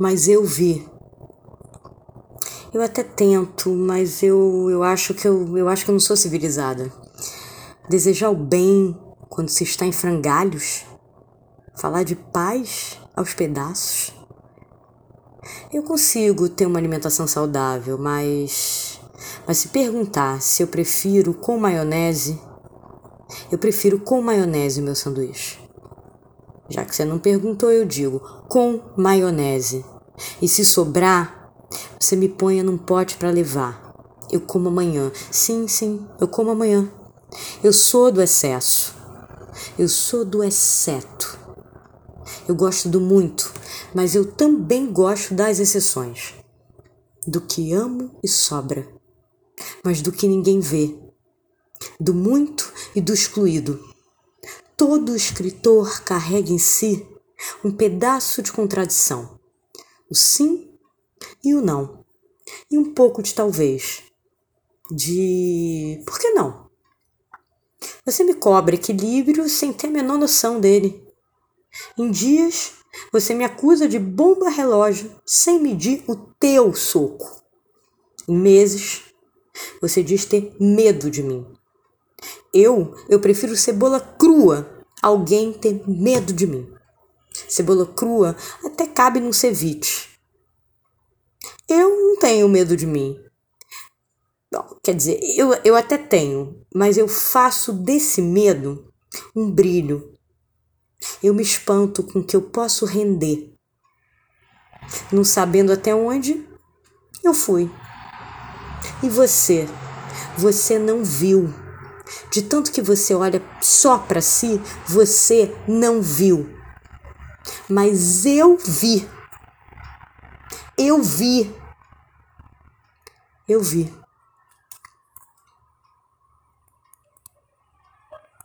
mas eu vi. Eu até tento, mas eu, eu acho que eu, eu acho que eu não sou civilizada. Desejar o bem quando se está em frangalhos, falar de paz aos pedaços. Eu consigo ter uma alimentação saudável, mas mas se perguntar se eu prefiro com maionese, eu prefiro com maionese o meu sanduíche. Já que você não perguntou, eu digo com maionese. E se sobrar, você me ponha num pote para levar. Eu como amanhã. Sim, sim, eu como amanhã. Eu sou do excesso. Eu sou do exceto. Eu gosto do muito, mas eu também gosto das exceções. Do que amo e sobra, mas do que ninguém vê. Do muito e do excluído Todo escritor carrega em si um pedaço de contradição, o sim e o não, e um pouco de talvez, de por que não? Você me cobra equilíbrio sem ter a menor noção dele. Em dias, você me acusa de bomba relógio sem medir o teu soco. Em meses, você diz ter medo de mim. Eu, eu prefiro cebola crua, alguém ter medo de mim. Cebola crua até cabe num ceviche. Eu não tenho medo de mim. Bom, quer dizer, eu, eu até tenho, mas eu faço desse medo um brilho. Eu me espanto com o que eu posso render. Não sabendo até onde, eu fui. E você? Você não viu. De tanto que você olha só para si, você não viu. Mas eu vi. Eu vi. Eu vi.